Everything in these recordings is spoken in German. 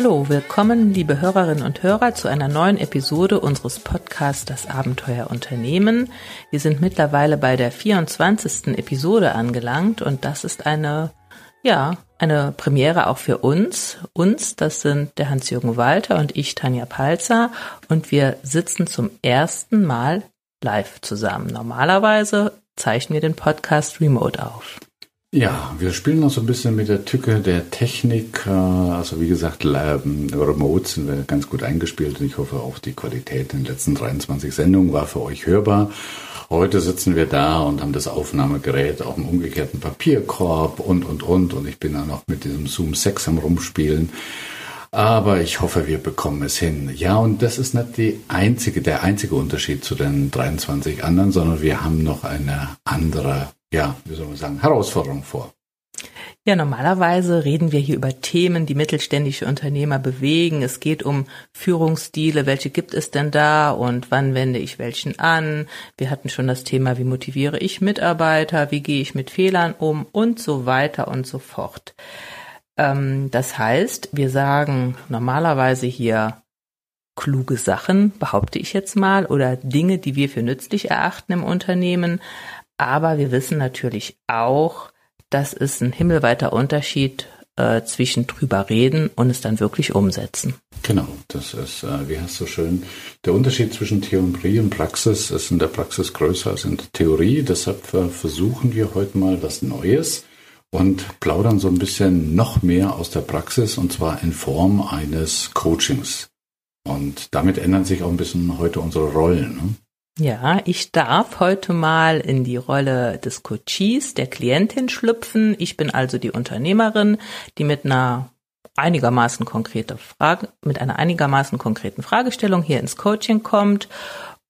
Hallo, willkommen, liebe Hörerinnen und Hörer, zu einer neuen Episode unseres Podcasts Das Abenteuer Unternehmen. Wir sind mittlerweile bei der 24. Episode angelangt und das ist eine, ja, eine Premiere auch für uns. Uns, das sind der Hans-Jürgen Walter und ich, Tanja Palzer, und wir sitzen zum ersten Mal live zusammen. Normalerweise zeichnen wir den Podcast remote auf. Ja, wir spielen noch so ein bisschen mit der Tücke der Technik. Äh, also wie gesagt, remote sind wir ganz gut eingespielt und ich hoffe auch die Qualität in den letzten 23 Sendungen war für euch hörbar. Heute sitzen wir da und haben das Aufnahmegerät auf dem umgekehrten Papierkorb und, und, und. Und ich bin da noch mit diesem Zoom 6 am Rumspielen. Aber ich hoffe, wir bekommen es hin. Ja, und das ist nicht die einzige, der einzige Unterschied zu den 23 anderen, sondern wir haben noch eine andere ja, wie soll man sagen, Herausforderung vor. Ja, normalerweise reden wir hier über Themen, die mittelständische Unternehmer bewegen. Es geht um Führungsstile, welche gibt es denn da und wann wende ich welchen an? Wir hatten schon das Thema, wie motiviere ich Mitarbeiter, wie gehe ich mit Fehlern um und so weiter und so fort. Ähm, das heißt, wir sagen normalerweise hier kluge Sachen, behaupte ich jetzt mal, oder Dinge, die wir für nützlich erachten im Unternehmen. Aber wir wissen natürlich auch, dass es ein himmelweiter Unterschied äh, zwischen drüber reden und es dann wirklich umsetzen. Genau, das ist, äh, wie hast du schön, der Unterschied zwischen Theorie und Praxis ist in der Praxis größer als in der Theorie. Deshalb versuchen wir heute mal was Neues und plaudern so ein bisschen noch mehr aus der Praxis und zwar in Form eines Coachings. Und damit ändern sich auch ein bisschen heute unsere Rollen. Ne? Ja, ich darf heute mal in die Rolle des Coaches, der Klientin schlüpfen. Ich bin also die Unternehmerin, die mit einer einigermaßen konkrete Frage, mit einer einigermaßen konkreten Fragestellung hier ins Coaching kommt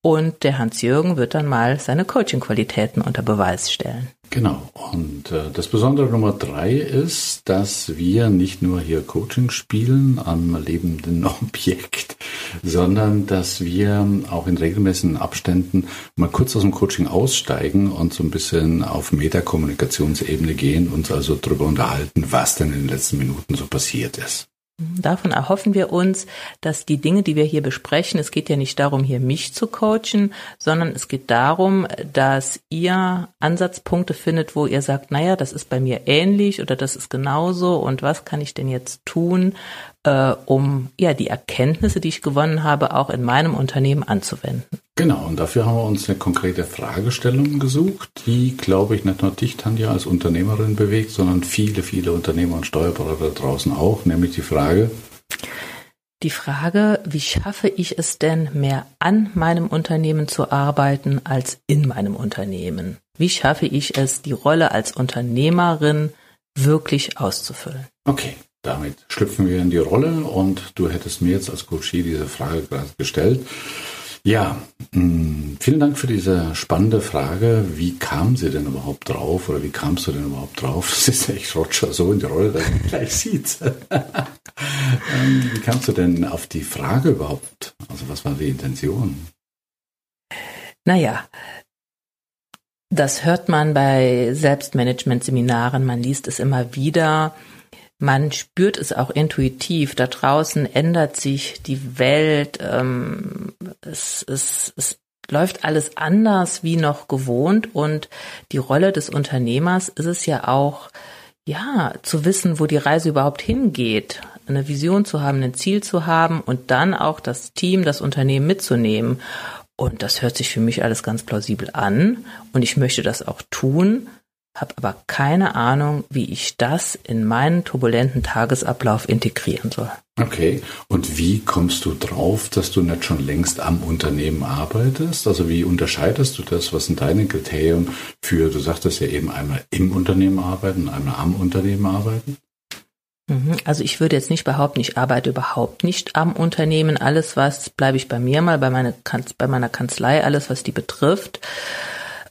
und der Hans-Jürgen wird dann mal seine Coaching-Qualitäten unter Beweis stellen. Genau. Und äh, das Besondere Nummer drei ist, dass wir nicht nur hier Coaching spielen am lebenden Objekt, sondern dass wir auch in regelmäßigen Abständen mal kurz aus dem Coaching aussteigen und so ein bisschen auf Metakommunikationsebene gehen, uns also darüber unterhalten, was denn in den letzten Minuten so passiert ist. Davon erhoffen wir uns, dass die Dinge, die wir hier besprechen, es geht ja nicht darum, hier mich zu coachen, sondern es geht darum, dass ihr Ansatzpunkte findet, wo ihr sagt, naja, das ist bei mir ähnlich oder das ist genauso und was kann ich denn jetzt tun, äh, um ja die Erkenntnisse, die ich gewonnen habe, auch in meinem Unternehmen anzuwenden. Genau, und dafür haben wir uns eine konkrete Fragestellung gesucht, die, glaube ich, nicht nur dich, Tanja, als Unternehmerin bewegt, sondern viele, viele Unternehmer und Steuerberater da draußen auch, nämlich die Frage, die Frage, wie schaffe ich es denn, mehr an meinem Unternehmen zu arbeiten als in meinem Unternehmen? Wie schaffe ich es, die Rolle als Unternehmerin wirklich auszufüllen? Okay, damit schlüpfen wir in die Rolle und du hättest mir jetzt als Coachie diese Frage gerade gestellt. Ja, mm, vielen Dank für diese spannende Frage. Wie kam sie denn überhaupt drauf oder wie kamst du denn überhaupt drauf? Das ist echt Roger so in die Rolle, dass man gleich sieht. Ähm, wie kamst du denn auf die Frage überhaupt? Also was war die Intention? Naja, das hört man bei Selbstmanagement-Seminaren, man liest es immer wieder. Man spürt es auch intuitiv. Da draußen ändert sich die Welt. Ähm, es, es, es läuft alles anders wie noch gewohnt. Und die Rolle des Unternehmers ist es ja auch, ja, zu wissen, wo die Reise überhaupt hingeht. Eine Vision zu haben, ein Ziel zu haben und dann auch das Team, das Unternehmen mitzunehmen. Und das hört sich für mich alles ganz plausibel an. Und ich möchte das auch tun habe aber keine Ahnung, wie ich das in meinen turbulenten Tagesablauf integrieren soll. Okay, und wie kommst du drauf, dass du nicht schon längst am Unternehmen arbeitest? Also wie unterscheidest du das? Was sind deine Kriterien für, du sagtest ja eben einmal im Unternehmen arbeiten, einmal am Unternehmen arbeiten? Mhm, also ich würde jetzt nicht behaupten, ich arbeite überhaupt nicht am Unternehmen. Alles was, bleibe ich bei mir mal, bei, meine, bei meiner Kanzlei, alles was die betrifft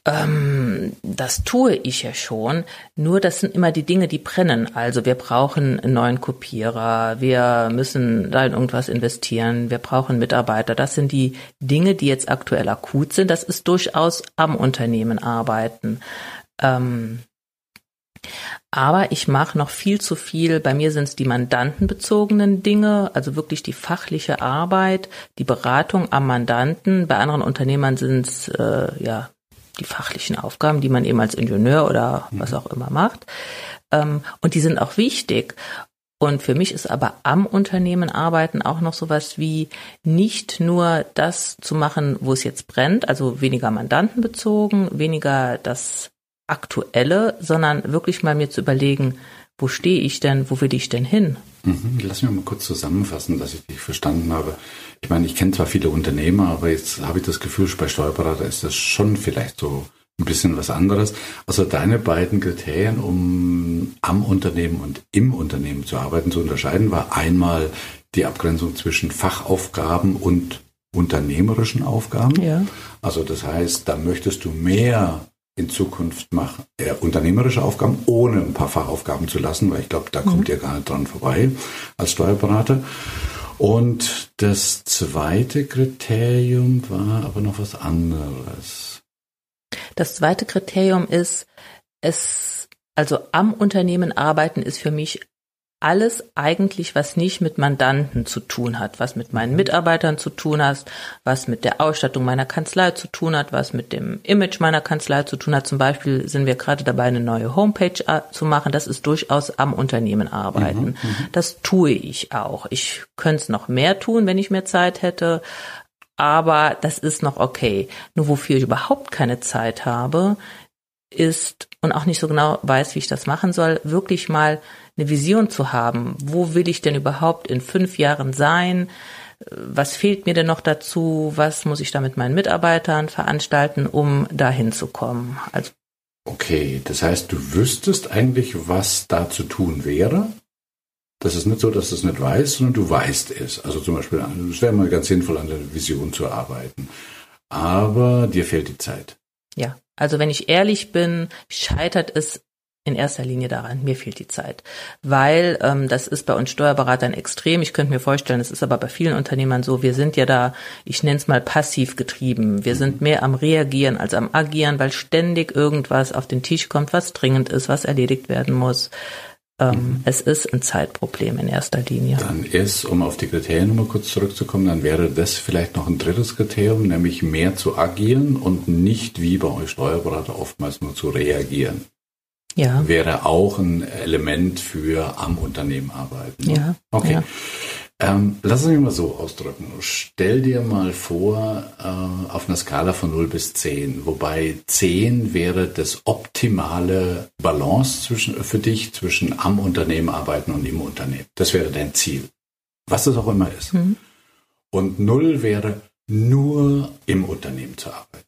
ähm, das tue ich ja schon, nur das sind immer die Dinge, die brennen. Also wir brauchen einen neuen Kopierer, wir müssen da in irgendwas investieren, wir brauchen Mitarbeiter. Das sind die Dinge, die jetzt aktuell akut sind. Das ist durchaus am Unternehmen arbeiten. Ähm, Aber ich mache noch viel zu viel. Bei mir sind es die mandantenbezogenen Dinge, also wirklich die fachliche Arbeit, die Beratung am Mandanten. Bei anderen Unternehmern sind es äh, ja die fachlichen Aufgaben, die man eben als Ingenieur oder was auch immer macht. Ähm, und die sind auch wichtig. Und für mich ist aber am Unternehmen arbeiten auch noch sowas wie nicht nur das zu machen, wo es jetzt brennt, also weniger mandantenbezogen, weniger das Aktuelle, sondern wirklich mal mir zu überlegen, wo stehe ich denn, wo will ich denn hin? Mhm, lass mich mal kurz zusammenfassen, dass ich dich verstanden habe. Ich meine, ich kenne zwar viele Unternehmer, aber jetzt habe ich das Gefühl, bei Steuerberater ist das schon vielleicht so ein bisschen was anderes. Also deine beiden Kriterien, um am Unternehmen und im Unternehmen zu arbeiten, zu unterscheiden, war einmal die Abgrenzung zwischen Fachaufgaben und unternehmerischen Aufgaben. Ja. Also das heißt, da möchtest du mehr in Zukunft machen, äh, unternehmerische Aufgaben, ohne ein paar Fachaufgaben zu lassen, weil ich glaube, da mhm. kommt ihr gar nicht dran vorbei als Steuerberater. Und das zweite Kriterium war aber noch was anderes. Das zweite Kriterium ist, es, also am Unternehmen arbeiten ist für mich alles eigentlich, was nicht mit Mandanten zu tun hat, was mit meinen Mitarbeitern zu tun hat, was mit der Ausstattung meiner Kanzlei zu tun hat, was mit dem Image meiner Kanzlei zu tun hat. Zum Beispiel sind wir gerade dabei, eine neue Homepage äh, zu machen. Das ist durchaus am Unternehmen arbeiten. Mhm, mhm. das tue ich auch. Ich könnte es noch mehr tun, wenn ich mehr Zeit hätte. Aber das ist noch okay. Nur wofür ich überhaupt keine Zeit habe, ist und auch nicht so genau weiß, wie ich das machen soll, wirklich mal eine Vision zu haben. Wo will ich denn überhaupt in fünf Jahren sein? Was fehlt mir denn noch dazu? Was muss ich da mit meinen Mitarbeitern veranstalten, um dahin zu kommen? Also okay, das heißt, du wüsstest eigentlich, was da zu tun wäre. Das ist nicht so, dass du es nicht weißt, sondern du weißt es. Also zum Beispiel, es wäre mal ganz sinnvoll, an der Vision zu arbeiten. Aber dir fehlt die Zeit. Ja, also wenn ich ehrlich bin, scheitert es in erster Linie daran, mir fehlt die Zeit. Weil ähm, das ist bei uns Steuerberatern extrem. Ich könnte mir vorstellen, es ist aber bei vielen Unternehmern so, wir sind ja da, ich nenne es mal passiv getrieben. Wir sind mehr am Reagieren als am Agieren, weil ständig irgendwas auf den Tisch kommt, was dringend ist, was erledigt werden muss. Ähm, mhm. Es ist ein Zeitproblem in erster Linie. Dann ist, um auf die Kriterien nochmal kurz zurückzukommen, dann wäre das vielleicht noch ein drittes Kriterium, nämlich mehr zu agieren und nicht wie bei euch Steuerberater oftmals nur zu reagieren ja. wäre auch ein Element für am Unternehmen arbeiten. Ne? Ja. Okay. Ja. Ähm, lass es mich mal so ausdrücken. Stell dir mal vor, äh, auf einer Skala von 0 bis 10, wobei 10 wäre das optimale Balance zwischen, für dich zwischen am Unternehmen arbeiten und im Unternehmen. Das wäre dein Ziel. Was es auch immer ist. Mhm. Und 0 wäre nur im Unternehmen zu arbeiten.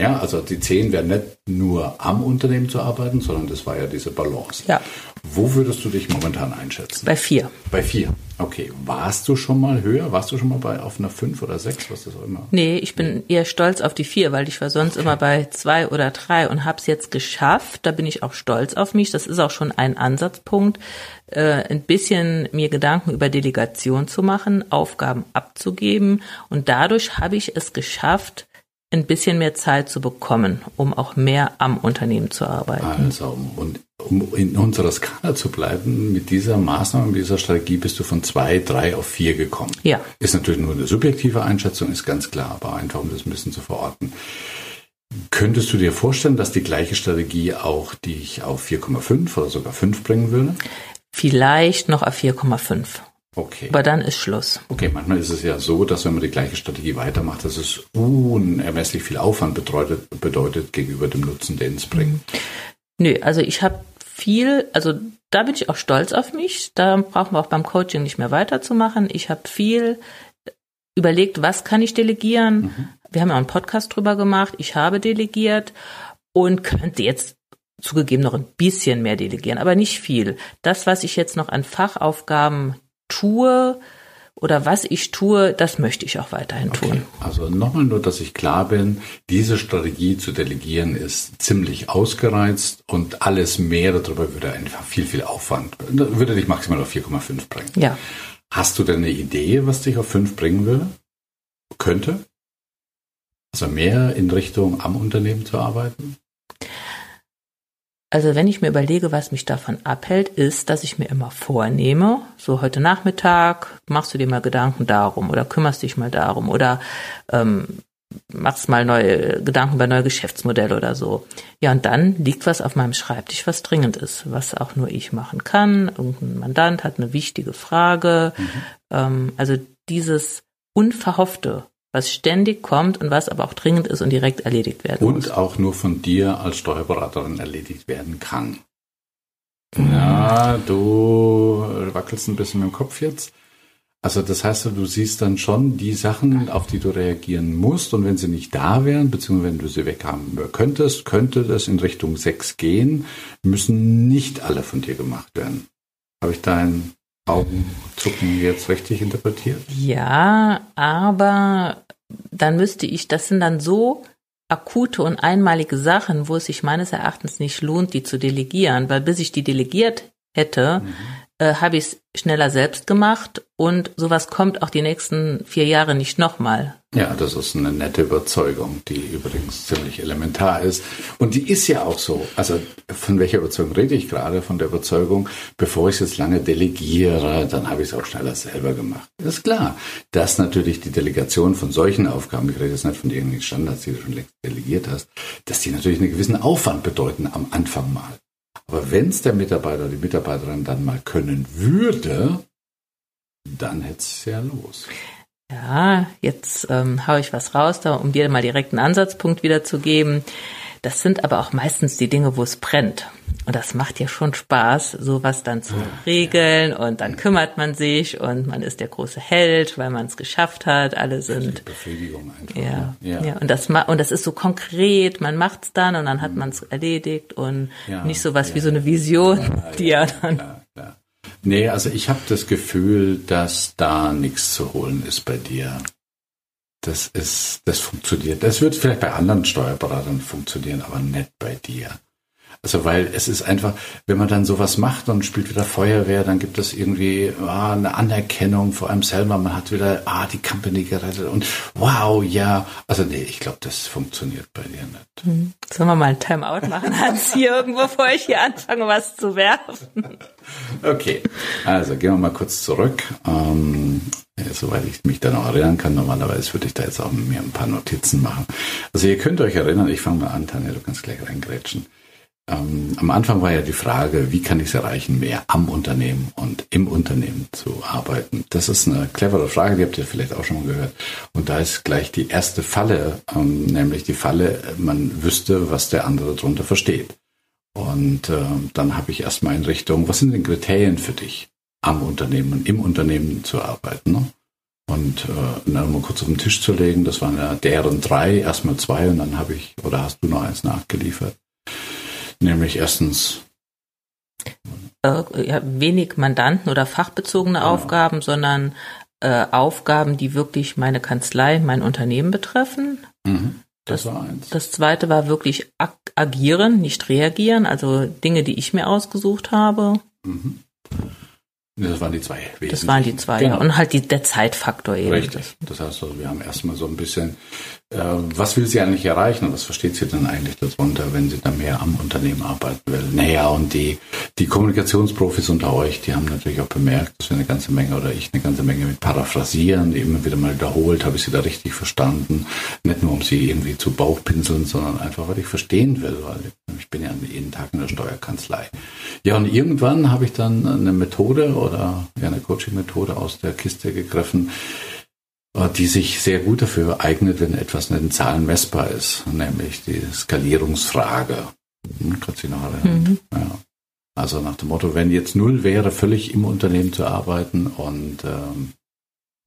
Ja, also die 10 wäre nicht nur am Unternehmen zu arbeiten, sondern das war ja diese Balance. Ja. Wo würdest du dich momentan einschätzen? Bei vier. Bei vier. Okay. Warst du schon mal höher? Warst du schon mal bei auf einer fünf oder sechs, was das auch immer? Nee, ich bin eher stolz auf die vier, weil ich war sonst okay. immer bei zwei oder drei und habe es jetzt geschafft. Da bin ich auch stolz auf mich. Das ist auch schon ein Ansatzpunkt, äh, ein bisschen mir Gedanken über Delegation zu machen, Aufgaben abzugeben. Und dadurch habe ich es geschafft, ein bisschen mehr Zeit zu bekommen, um auch mehr am Unternehmen zu arbeiten. Also, und um in unserer Skala zu bleiben, mit dieser Maßnahme, mit dieser Strategie bist du von zwei, drei auf vier gekommen. Ja. Ist natürlich nur eine subjektive Einschätzung, ist ganz klar, aber einfach um das ein bisschen zu verorten. Könntest du dir vorstellen, dass die gleiche Strategie auch dich auf 4,5 oder sogar 5 bringen würde? Vielleicht noch auf 4,5. Okay. Aber dann ist Schluss. Okay, manchmal ist es ja so, dass wenn man die gleiche Strategie weitermacht, dass es unermesslich viel Aufwand bedeutet, bedeutet gegenüber dem Nutzen, den es bringt. Nö, also ich habe viel, also da bin ich auch stolz auf mich. Da brauchen wir auch beim Coaching nicht mehr weiterzumachen. Ich habe viel überlegt, was kann ich delegieren. Mhm. Wir haben ja einen Podcast drüber gemacht. Ich habe delegiert und könnte jetzt zugegeben noch ein bisschen mehr delegieren, aber nicht viel. Das, was ich jetzt noch an Fachaufgaben tue oder was ich tue, das möchte ich auch weiterhin okay. tun. Also nochmal nur, dass ich klar bin, diese Strategie zu delegieren ist ziemlich ausgereizt und alles mehr darüber würde einfach viel, viel Aufwand, würde dich maximal auf 4,5 bringen. Ja. Hast du denn eine Idee, was dich auf 5 bringen würde? Könnte? Also mehr in Richtung am Unternehmen zu arbeiten? Also wenn ich mir überlege, was mich davon abhält, ist, dass ich mir immer vornehme, so heute Nachmittag machst du dir mal Gedanken darum oder kümmerst dich mal darum oder ähm, machst mal neue Gedanken über neue Geschäftsmodelle oder so. Ja, und dann liegt was auf meinem Schreibtisch, was dringend ist, was auch nur ich machen kann. Irgendein Mandant hat eine wichtige Frage. Mhm. Ähm, also dieses Unverhoffte, was ständig kommt und was aber auch dringend ist und direkt erledigt werden und muss. Und auch nur von dir als Steuerberaterin erledigt werden kann. Mhm. Ja, du wackelst ein bisschen mit dem Kopf jetzt. Also das heißt, du siehst dann schon die Sachen, auf die du reagieren musst und wenn sie nicht da wären, beziehungsweise wenn du sie weghaben könntest, könnte das in Richtung 6 gehen, müssen nicht alle von dir gemacht werden. Habe ich dein Augenzucken jetzt richtig interpretiert? Ja, aber dann müsste ich, das sind dann so akute und einmalige Sachen, wo es sich meines Erachtens nicht lohnt, die zu delegieren, weil bis ich die delegiert hätte, mhm äh, habe ich es schneller selbst gemacht und sowas kommt auch die nächsten vier Jahre nicht nochmal. Ja, das ist eine nette Überzeugung, die übrigens ziemlich elementar ist. Und die ist ja auch so. Also von welcher Überzeugung rede ich gerade? Von der Überzeugung, bevor ich es jetzt lange delegiere, dann habe ich es auch schneller selber gemacht. Das ist klar, dass natürlich die Delegation von solchen Aufgaben, ich rede jetzt nicht von irgendwelchen Standards, die du schon längst delegiert hast, dass die natürlich einen gewissen Aufwand bedeuten am Anfang mal. Aber wenn es der Mitarbeiter oder die Mitarbeiterin dann mal können würde, dann hätte es ja los. Ja, jetzt ähm, haue ich was raus, da, um dir mal direkt einen Ansatzpunkt wiederzugeben. Das sind aber auch meistens die Dinge, wo es brennt. Und das macht ja schon Spaß, sowas dann zu regeln und dann kümmert man sich und man ist der große Held, weil man es geschafft hat. Alle sind Befriedigung einfach. Ja, ne? ja. ja. Und das und das ist so konkret. Man macht es dann und dann hat mhm. man es erledigt und ja, nicht sowas ja. wie so eine Vision, die ja dann. Ja, ja. Nee, also ich habe das Gefühl, dass da nichts zu holen ist bei dir. Das ist, das funktioniert. Das wird vielleicht bei anderen Steuerberatern funktionieren, aber nicht bei dir. Also weil es ist einfach, wenn man dann sowas macht und spielt wieder Feuerwehr, dann gibt es irgendwie ah, eine Anerkennung vor einem selber. Man hat wieder ah die Company gerettet und wow ja. Also nee, ich glaube, das funktioniert bei dir nicht. Hm. Sollen wir mal ein Timeout machen, Hans, hier irgendwo, bevor ich hier anfange, was zu werfen? Okay, also gehen wir mal kurz zurück. Ähm, soweit ich mich da noch erinnern kann, normalerweise würde ich da jetzt auch mir ein paar Notizen machen. Also ihr könnt euch erinnern, ich fange mal an, Tanja, du kannst gleich reingrätschen. Ähm, am Anfang war ja die Frage, wie kann ich es erreichen, mehr am Unternehmen und im Unternehmen zu arbeiten? Das ist eine clevere Frage, die habt ihr vielleicht auch schon mal gehört. Und da ist gleich die erste Falle, ähm, nämlich die Falle, man wüsste, was der andere darunter versteht. Und äh, dann habe ich erstmal in Richtung, was sind denn Kriterien für dich, am Unternehmen und im Unternehmen zu arbeiten? Ne? Und äh, dann mal kurz auf den Tisch zu legen, das waren ja deren drei, erstmal zwei und dann habe ich, oder hast du noch eins nachgeliefert? Nämlich erstens äh, ja, wenig Mandanten oder fachbezogene genau. Aufgaben, sondern äh, Aufgaben, die wirklich meine Kanzlei, mein Unternehmen betreffen. Mhm, das, das, war eins. Das zweite war wirklich ag agieren, nicht reagieren, also Dinge, die ich mir ausgesucht habe. Mhm. Das waren die zwei Wesen. Das waren die zwei, genau. ja. Und halt die, der Zeitfaktor eben. Richtig. Das heißt, also, wir haben erstmal so ein bisschen was will sie eigentlich erreichen und was versteht sie denn eigentlich darunter, wenn sie da mehr am Unternehmen arbeiten will? Naja, und die, die Kommunikationsprofis unter euch, die haben natürlich auch bemerkt, dass wir eine ganze Menge oder ich eine ganze Menge mit Paraphrasieren, immer wieder mal wiederholt, habe ich sie da richtig verstanden. Nicht nur, um sie irgendwie zu Bauchpinseln, sondern einfach, weil ich verstehen will, weil ich bin ja jeden Tag in der Steuerkanzlei. Ja, und irgendwann habe ich dann eine Methode oder ja, eine Coaching-Methode aus der Kiste gegriffen, die sich sehr gut dafür eignet, wenn etwas nicht in Zahlen messbar ist, nämlich die Skalierungsfrage. Hm, kannst du noch erinnern? Mhm. Ja. Also nach dem Motto, wenn jetzt null wäre, völlig im Unternehmen zu arbeiten und ähm,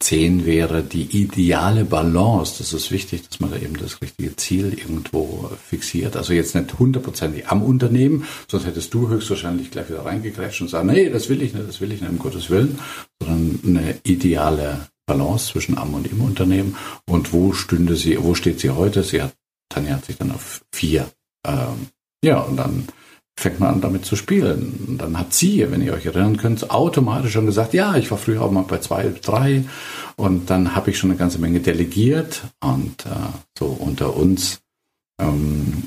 zehn wäre die ideale Balance. Das ist wichtig, dass man da eben das richtige Ziel irgendwo fixiert. Also jetzt nicht hundertprozentig am Unternehmen, sonst hättest du höchstwahrscheinlich gleich wieder reingekrätscht und sagen, nee, das will ich nicht, das will ich nicht, um Gottes Willen, sondern eine ideale Balance zwischen am und im Unternehmen und wo stünde sie, wo steht sie heute? Sie hat, Tanja hat sich dann auf vier. Ähm, ja, und dann fängt man an damit zu spielen. Und dann hat sie, wenn ihr euch erinnern könnt, automatisch schon gesagt, ja, ich war früher auch mal bei zwei, drei und dann habe ich schon eine ganze Menge delegiert und äh, so unter uns. Ähm,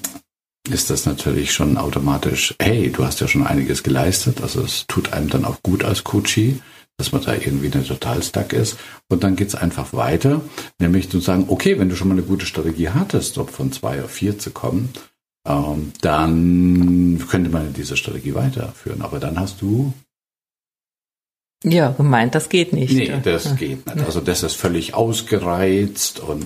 ist das natürlich schon automatisch, hey, du hast ja schon einiges geleistet, also es tut einem dann auch gut als Coachie, dass man da irgendwie eine total stuck ist. Und dann geht's einfach weiter, nämlich zu sagen, okay, wenn du schon mal eine gute Strategie hattest, um von zwei auf vier zu kommen, ähm, dann könnte man diese Strategie weiterführen. Aber dann hast du ja, gemeint, das geht nicht. Nee, das geht nicht. Also das ist völlig ausgereizt und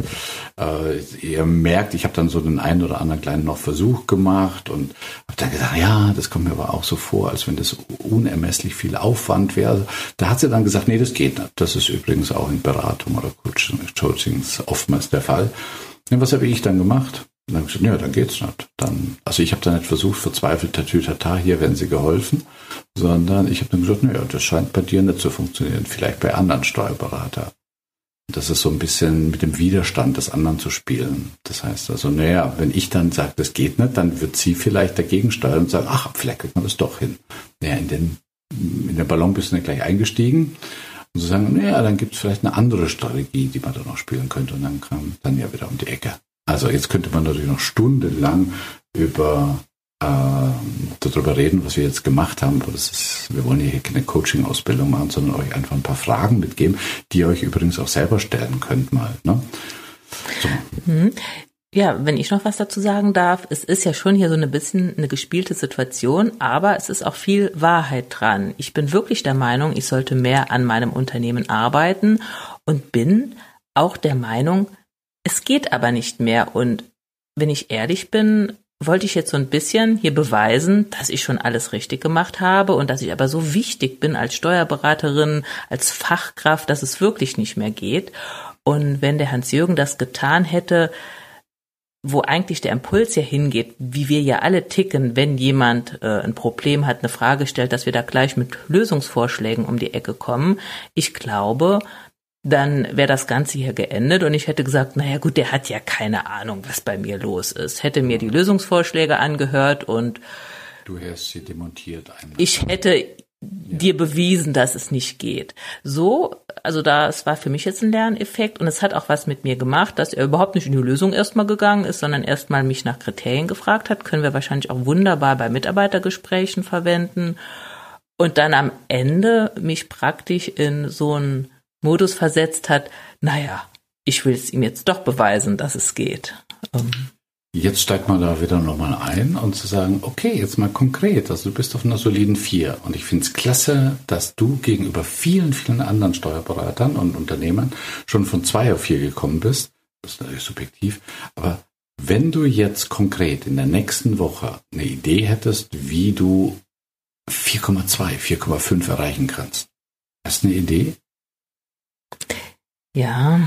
äh, ihr merkt, ich habe dann so den einen oder anderen kleinen noch Versuch gemacht und habe dann gesagt, ja, das kommt mir aber auch so vor, als wenn das unermesslich viel Aufwand wäre. Da hat sie dann gesagt, nee, das geht nicht. Das ist übrigens auch in Beratung oder Coachings oftmals der Fall. Und was habe ich dann gemacht? Und dann habe ich gesagt, ja, dann geht's nicht. Dann, also ich habe da nicht versucht, verzweifelt, tatütata, hier werden sie geholfen, sondern ich habe dann gesagt, naja, das scheint bei dir nicht zu funktionieren, vielleicht bei anderen Steuerberatern. Das ist so ein bisschen mit dem Widerstand des anderen zu spielen. Das heißt also, naja, wenn ich dann sage, das geht nicht, dann wird sie vielleicht dagegen steuern und sagen, ach, vielleicht kriegt man das doch hin. Naja, in den, in den Ballon bist du nicht gleich eingestiegen. Und zu sagen, naja, dann gibt es vielleicht eine andere Strategie, die man da noch spielen könnte. Und dann kam dann ja wieder um die Ecke. Also jetzt könnte man natürlich noch stundenlang über äh, darüber reden, was wir jetzt gemacht haben. Ist, wir wollen hier keine Coaching-Ausbildung machen, sondern euch einfach ein paar Fragen mitgeben, die ihr euch übrigens auch selber stellen könnt mal. Ne? So. Mhm. Ja, wenn ich noch was dazu sagen darf, es ist ja schon hier so ein bisschen eine gespielte Situation, aber es ist auch viel Wahrheit dran. Ich bin wirklich der Meinung, ich sollte mehr an meinem Unternehmen arbeiten und bin auch der Meinung, es geht aber nicht mehr. Und wenn ich ehrlich bin, wollte ich jetzt so ein bisschen hier beweisen, dass ich schon alles richtig gemacht habe und dass ich aber so wichtig bin als Steuerberaterin, als Fachkraft, dass es wirklich nicht mehr geht. Und wenn der Hans-Jürgen das getan hätte, wo eigentlich der Impuls ja hingeht, wie wir ja alle ticken, wenn jemand äh, ein Problem hat, eine Frage stellt, dass wir da gleich mit Lösungsvorschlägen um die Ecke kommen. Ich glaube, dann wäre das Ganze hier geendet und ich hätte gesagt, naja gut, der hat ja keine Ahnung, was bei mir los ist. Hätte mir die Lösungsvorschläge angehört und du hättest sie demontiert. Ich hätte ja. dir bewiesen, dass es nicht geht. So, also das war für mich jetzt ein Lerneffekt und es hat auch was mit mir gemacht, dass er überhaupt nicht in die Lösung erstmal gegangen ist, sondern erstmal mich nach Kriterien gefragt hat. Können wir wahrscheinlich auch wunderbar bei Mitarbeitergesprächen verwenden. Und dann am Ende mich praktisch in so ein Modus versetzt hat, naja, ich will es ihm jetzt doch beweisen, dass es geht. Ähm. Jetzt steigt man da wieder nochmal ein und zu sagen, okay, jetzt mal konkret, also du bist auf einer soliden vier und ich finde es klasse, dass du gegenüber vielen, vielen anderen Steuerberatern und Unternehmern schon von zwei auf vier gekommen bist. Das ist natürlich subjektiv, aber wenn du jetzt konkret in der nächsten Woche eine Idee hättest, wie du 4,2, 4,5 erreichen kannst, hast du eine Idee? Ja.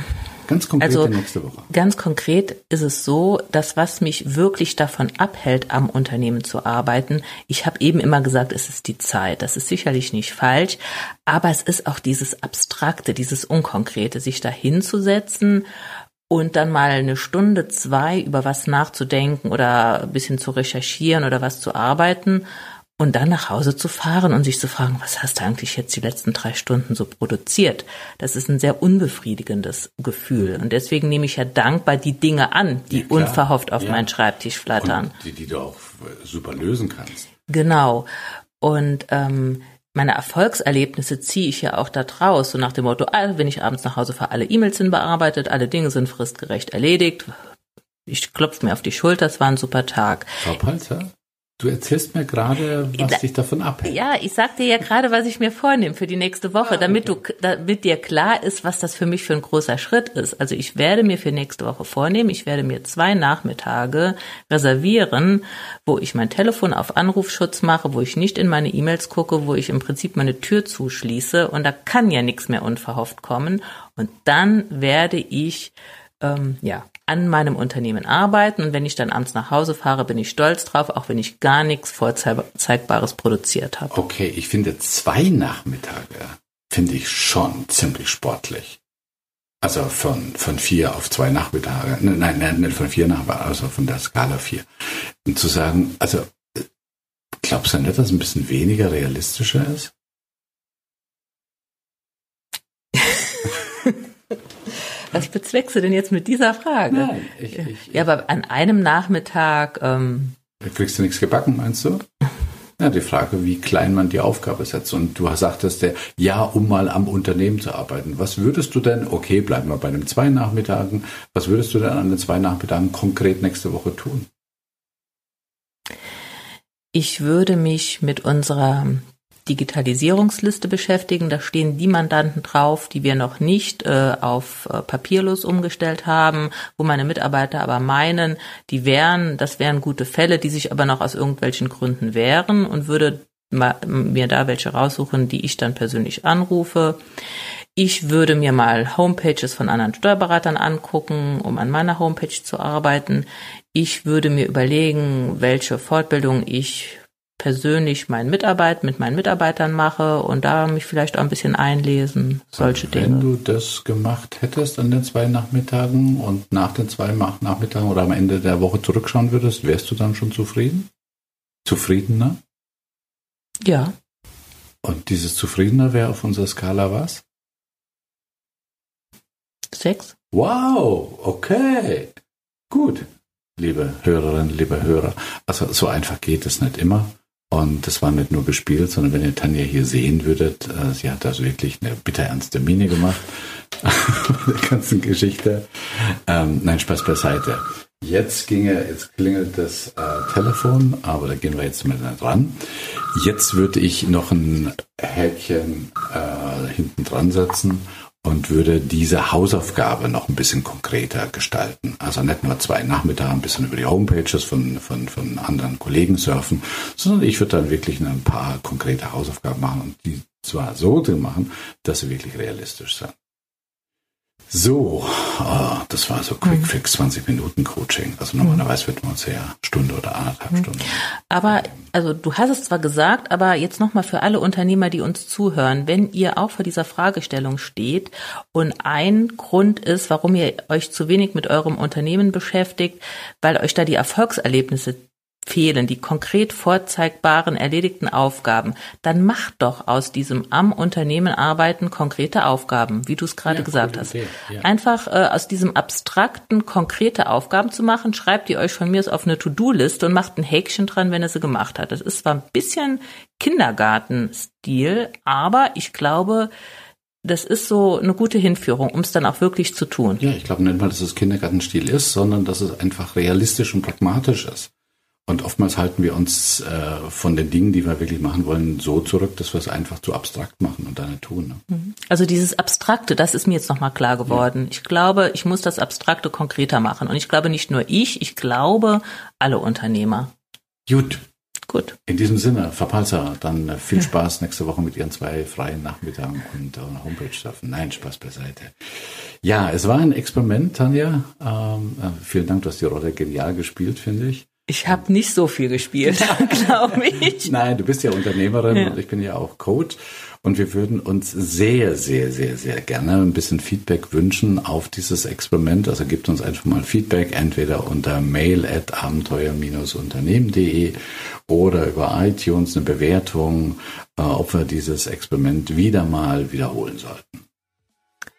Ganz konkret also, nächste Woche. Ganz konkret ist es so, dass was mich wirklich davon abhält, am Unternehmen zu arbeiten, ich habe eben immer gesagt, es ist die Zeit. Das ist sicherlich nicht falsch, aber es ist auch dieses Abstrakte, dieses Unkonkrete, sich da hinzusetzen und dann mal eine Stunde, zwei über was nachzudenken oder ein bisschen zu recherchieren oder was zu arbeiten und dann nach Hause zu fahren und sich zu fragen, was hast du eigentlich jetzt die letzten drei Stunden so produziert? Das ist ein sehr unbefriedigendes Gefühl. Und deswegen nehme ich ja dankbar die Dinge an, die ja, unverhofft auf ja. meinen Schreibtisch flattern. Und die, die du auch super lösen kannst. Genau. Und ähm, meine Erfolgserlebnisse ziehe ich ja auch da draus, so nach dem Motto, ah, wenn ich abends nach Hause fahre, alle E-Mails sind bearbeitet, alle Dinge sind fristgerecht erledigt. Ich klopfe mir auf die Schulter, es war ein super Tag. Frau Palzer? Du erzählst mir gerade, was da, dich davon abhält. Ja, ich sag dir ja gerade, was ich mir vornehme für die nächste Woche, ah, damit okay. du, damit dir klar ist, was das für mich für ein großer Schritt ist. Also ich werde mir für nächste Woche vornehmen, ich werde mir zwei Nachmittage reservieren, wo ich mein Telefon auf Anrufschutz mache, wo ich nicht in meine E-Mails gucke, wo ich im Prinzip meine Tür zuschließe und da kann ja nichts mehr unverhofft kommen. Und dann werde ich ähm, ja an meinem Unternehmen arbeiten und wenn ich dann abends nach Hause fahre, bin ich stolz drauf, auch wenn ich gar nichts Vorzeigbares produziert habe. Okay, ich finde zwei Nachmittage finde ich schon ziemlich sportlich. Also von, von vier auf zwei Nachmittage. Nein, nein, nicht von vier Nachmittage, also von der Skala vier. Und zu sagen, also glaubst du nicht, dass es ein bisschen weniger realistischer ist? Was bezweckst du denn jetzt mit dieser Frage? Nein, ich, ich, ja, aber an einem Nachmittag. Ähm, Kriegst du nichts gebacken, meinst du? Ja, die Frage, wie klein man die Aufgabe setzt. Und du sagtest, der, ja, um mal am Unternehmen zu arbeiten. Was würdest du denn, okay, bleiben wir bei den zwei Nachmittagen, was würdest du denn an den zwei Nachmittagen konkret nächste Woche tun? Ich würde mich mit unserer Digitalisierungsliste beschäftigen. Da stehen die Mandanten drauf, die wir noch nicht äh, auf äh, papierlos umgestellt haben, wo meine Mitarbeiter aber meinen, die wären, das wären gute Fälle, die sich aber noch aus irgendwelchen Gründen wehren und würde mir da welche raussuchen, die ich dann persönlich anrufe. Ich würde mir mal Homepages von anderen Steuerberatern angucken, um an meiner Homepage zu arbeiten. Ich würde mir überlegen, welche Fortbildung ich persönlich mein Mitarbeit mit meinen Mitarbeitern mache und da mich vielleicht auch ein bisschen einlesen, solche Dinge. Wenn du das gemacht hättest an den zwei Nachmittagen und nach den zwei Nachmittagen oder am Ende der Woche zurückschauen würdest, wärst du dann schon zufrieden? Zufriedener? Ja. Und dieses Zufriedener wäre auf unserer Skala was? Sechs. Wow, okay. Gut, liebe Hörerinnen, liebe Hörer. Also so einfach geht es nicht immer. Und das war nicht nur gespielt, sondern wenn ihr Tanja hier sehen würdet, äh, sie hat also wirklich eine bitterernste Miene gemacht der ganzen Geschichte. Ähm, nein, Spaß beiseite. Jetzt ginge, jetzt klingelt das äh, Telefon, aber da gehen wir jetzt mal dran. Jetzt würde ich noch ein Häkchen äh, hinten dran setzen und würde diese Hausaufgabe noch ein bisschen konkreter gestalten. Also nicht nur zwei Nachmittage ein bisschen über die Homepages von, von, von anderen Kollegen surfen, sondern ich würde dann wirklich ein paar konkrete Hausaufgaben machen und die zwar so machen, dass sie wirklich realistisch sind. So, oh, das war so Quick Fix 20 Minuten Coaching. Also normalerweise wird man uns ja Stunde oder anderthalb mhm. Stunden. Aber also du hast es zwar gesagt, aber jetzt nochmal für alle Unternehmer, die uns zuhören, wenn ihr auch vor dieser Fragestellung steht und ein Grund ist, warum ihr euch zu wenig mit eurem Unternehmen beschäftigt, weil euch da die Erfolgserlebnisse fehlen, die konkret vorzeigbaren erledigten Aufgaben, dann mach doch aus diesem am Unternehmen arbeiten konkrete Aufgaben, wie du es gerade ja, gesagt hast. Ja. Einfach äh, aus diesem abstrakten konkrete Aufgaben zu machen, schreibt ihr euch von mir aus auf eine To-Do-Liste und macht ein Häkchen dran, wenn er sie gemacht hat. Das ist zwar ein bisschen Kindergartenstil, aber ich glaube, das ist so eine gute Hinführung, um es dann auch wirklich zu tun. Ja, ich glaube nicht mal, dass es Kindergartenstil ist, sondern dass es einfach realistisch und pragmatisch ist. Und oftmals halten wir uns äh, von den Dingen, die wir wirklich machen wollen, so zurück, dass wir es einfach zu abstrakt machen und dann nicht tun. Ne? Mhm. Also dieses Abstrakte, das ist mir jetzt nochmal klar geworden. Ja. Ich glaube, ich muss das Abstrakte konkreter machen. Und ich glaube nicht nur ich, ich glaube alle Unternehmer. Gut. Gut. In diesem Sinne, Verpalzer, dann äh, viel Spaß nächste Woche mit Ihren zwei freien Nachmittagen und eurer Homepage schaffen. Nein, Spaß beiseite. Ja, es war ein Experiment, Tanja. Ähm, äh, vielen Dank, du hast die Rolle genial gespielt, finde ich. Ich habe nicht so viel gespielt, glaube ich. Nein, du bist ja Unternehmerin ja. und ich bin ja auch Coach. Und wir würden uns sehr, sehr, sehr, sehr gerne ein bisschen Feedback wünschen auf dieses Experiment. Also gebt uns einfach mal Feedback, entweder unter mail at abenteuer-unternehmen.de oder über iTunes eine Bewertung, äh, ob wir dieses Experiment wieder mal wiederholen sollten.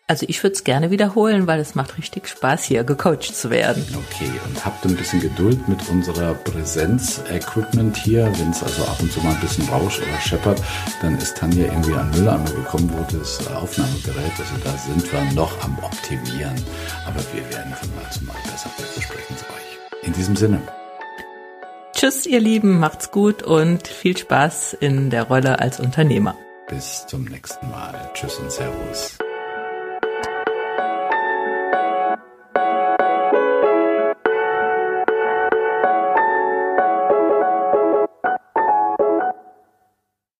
Also ich würde es gerne wiederholen, weil es macht richtig Spaß, hier gecoacht zu werden. Okay, und habt ein bisschen Geduld mit unserer Präsenz-Equipment hier. Wenn es also ab und zu mal ein bisschen rauscht oder scheppert, dann ist Tanja irgendwie an Mülleimer gekommen, wo das Aufnahmegerät, also da sind wir noch am Optimieren. Aber wir werden von Mal zu Mal besser. Wir versprechen es euch. In diesem Sinne. Tschüss, ihr Lieben, macht's gut und viel Spaß in der Rolle als Unternehmer. Bis zum nächsten Mal. Tschüss und Servus.